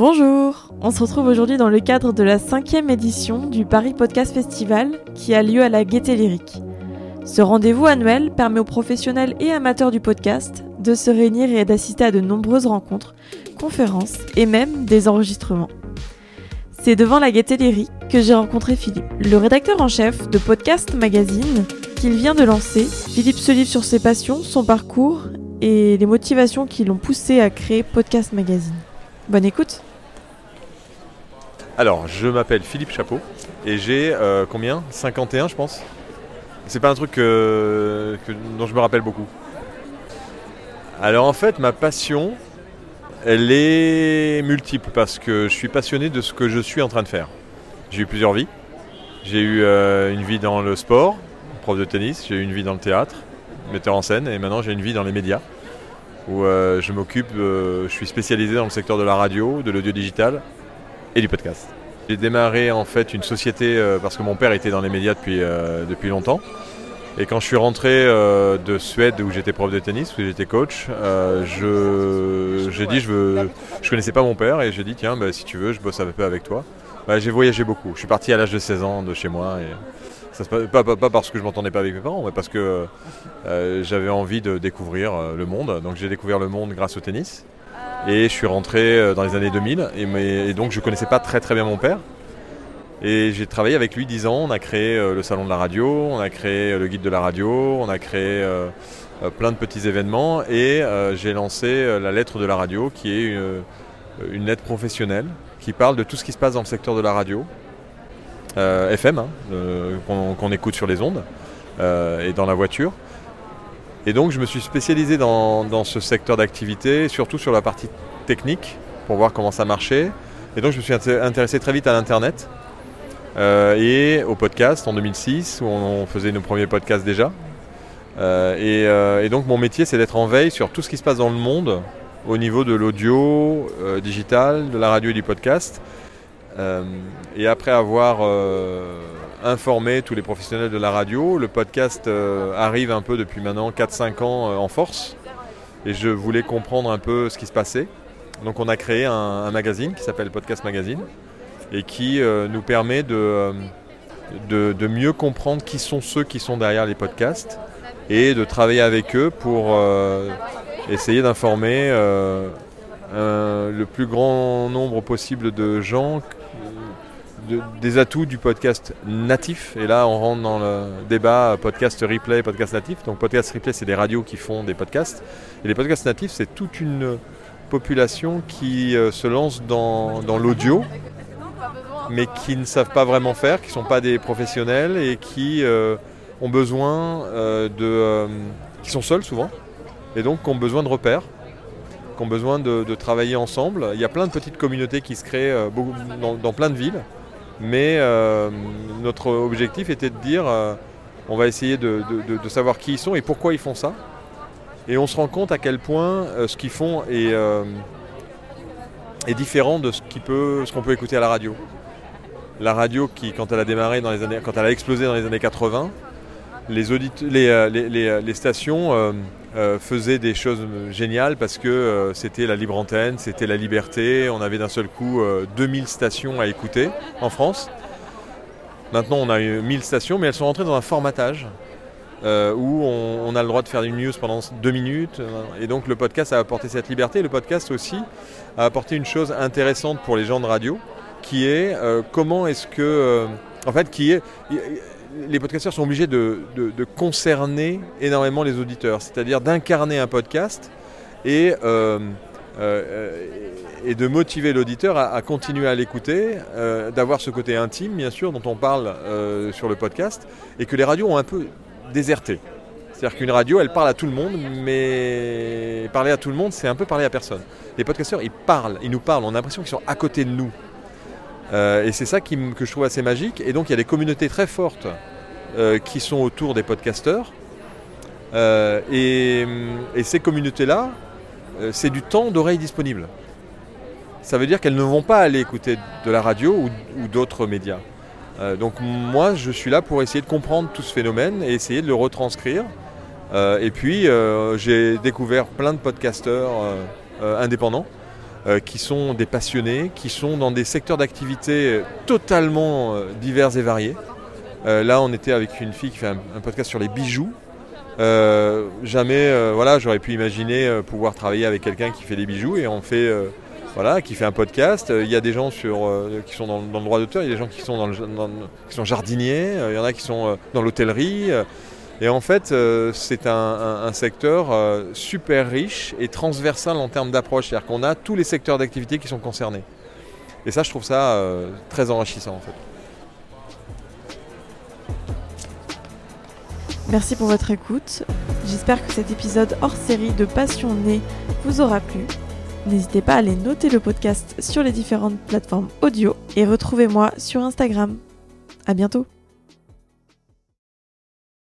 Bonjour, on se retrouve aujourd'hui dans le cadre de la cinquième édition du Paris Podcast Festival qui a lieu à la Gaîté Lyrique. Ce rendez-vous annuel permet aux professionnels et amateurs du podcast de se réunir et d'assister à de nombreuses rencontres, conférences et même des enregistrements. C'est devant la Gaîté Lyrique que j'ai rencontré Philippe, le rédacteur en chef de Podcast Magazine qu'il vient de lancer. Philippe se livre sur ses passions, son parcours et les motivations qui l'ont poussé à créer Podcast Magazine. Bonne écoute Alors, je m'appelle Philippe Chapeau et j'ai euh, combien? 51 je pense. C'est pas un truc euh, dont je me rappelle beaucoup. Alors en fait, ma passion, elle est multiple parce que je suis passionné de ce que je suis en train de faire. J'ai eu plusieurs vies. J'ai eu euh, une vie dans le sport, prof de tennis, j'ai eu une vie dans le théâtre, metteur en scène, et maintenant j'ai une vie dans les médias où je m'occupe, je suis spécialisé dans le secteur de la radio, de l'audio digital et du podcast. J'ai démarré en fait une société euh, parce que mon père était dans les médias depuis, euh, depuis longtemps. Et quand je suis rentré euh, de Suède où j'étais prof de tennis, où j'étais coach, je- j'ai dit je veux, je connaissais pas mon père et j'ai dit tiens bah, si tu veux je bosse un peu avec toi. Bah, j'ai voyagé beaucoup. Je suis parti à l'âge de 16 ans de chez moi et ça se passe- pas, pas- parce que je m'entendais pas avec mes parents, mais parce que j'avais envie de découvrir le monde. Donc j'ai découvert le monde grâce au tennis. Et je suis rentré euh, dans les années 2000 et, donc je connaissais pas très très bien mon père. Et j'ai travaillé avec lui 10 ans. On a créé euh, le salon de la radio, on a créé euh, le guide de la radio, on a créé plein de petits événements et j'ai lancé la lettre de la radio qui est une, lettre professionnelle qui parle de tout ce qui se passe dans le secteur de la radio, FM, hein, qu'on écoute sur les ondes et dans la voiture. Et donc je me suis spécialisé dans, ce secteur d'activité, surtout sur la partie technique, pour voir comment ça marchait. Et donc je me suis inté- intéressé très vite à l'Internet euh, et au podcast en 2006, où on, faisait nos premiers podcasts déjà. Euh, et, euh, et donc mon métier, c'est d'être en veille sur tout ce qui se passe dans le monde au niveau de l'audio digital, de la radio et du podcast. Et après avoir informé tous les professionnels de la radio, le podcast euh, arrive un peu depuis maintenant 4-5 ans euh, en force. Et je voulais comprendre un peu ce qui se passait. Donc on a créé un, magazine qui s'appelle Podcast Magazine et qui euh, nous permet de, de, mieux comprendre qui sont ceux qui sont derrière les podcasts et de travailler avec eux pour essayer d'informer le plus grand nombre possible de gens de- des atouts du podcast natif. Et là, on rentre dans le débat podcast replay, podcast natif. Donc, podcast replay, c'est des radios qui font des podcasts. Et les podcasts natifs, c'est toute une population qui euh, se lance dans, dans l'audio, mais qui ne savent pas vraiment faire, qui ne sont pas des professionnels et qui euh, ont besoin euh, de. qui sont seuls souvent, et donc qui ont besoin de repères qui ont besoin de, travailler ensemble. Il y a plein de petites communautés qui se créent dans plein de villes, mais euh, notre objectif était de dire euh, on va essayer de, savoir qui ils sont et pourquoi ils font ça. Et on se rend compte à quel point euh, ce qu'ils font est, différent de ce qu'on peut écouter à la radio. La radio, qui, quand elle a démarré dans les années, quand elle a explosé dans les années 80, les, audit- les, euh, les- les- les stations euh, euh, faisaient des choses géniales parce que euh, c'était la libre antenne, c'était la liberté. On avait d'un seul coup euh, 2000 stations à écouter en France. Maintenant, on a eu 1000 stations, mais elles sont rentrées dans un formatage euh, où on, a le droit de faire une news pendant deux minutes. euh, Et donc, le podcast a apporté cette liberté. Le podcast aussi a apporté une chose intéressante pour les gens de radio, qui est euh, comment est-ce que, euh, en fait, qui est les podcasteurs sont obligés de, concerner énormément les auditeurs, c'est-à-dire d'incarner un podcast et, euh, euh, de motiver l'auditeur à, continuer à l'écouter, euh, d'avoir ce côté intime, bien sûr, dont on parle sur le podcast, et que les radios ont un peu déserté. C'est-à-dire qu'une radio, elle parle à tout le monde, mais parler à tout le monde, c'est un peu parler à personne. Les podcasteurs, ils parlent, ils nous parlent, on a l'impression qu'ils sont à côté de nous. Euh, et c'est ça qui que je trouve assez magique. Et donc il y a des communautés très fortes euh, qui sont autour des podcasteurs. Euh, et, et ces communautés-là, c'est du temps d'oreille disponible. Ça veut dire qu'elles ne vont pas aller écouter de la radio ou, ou d'autres médias. Donc moi, je suis là pour essayer de comprendre tout ce phénomène et essayer de le retranscrire. Et puis, j'ai découvert plein de podcasteurs indépendants qui sont des passionnés, qui sont dans des secteurs d'activité totalement divers et variés. là, on était avec une fille qui fait un, podcast sur les bijoux. jamais, voilà, j'aurais pu imaginer pouvoir travailler avec quelqu'un qui fait des bijoux et on fait voilà, qui fait un podcast. Il y a des gens sur, euh, qui sont dans, le droit d'auteur, il y a des gens qui sont, dans le, qui sont jardiniers, euh, il y en a qui sont euh, dans l'hôtellerie. Et en fait, c'est un, secteur super riche et transversal en termes d'approche. C'est-à-dire qu'on a tous les secteurs d'activité qui sont concernés. Et ça, je trouve ça très enrichissant en fait. Merci pour votre écoute. J'espère que cet épisode hors série de Passion Née vous aura plu. N'hésitez pas à aller noter le podcast sur les différentes plateformes audio et retrouvez-moi sur Instagram. À bientôt!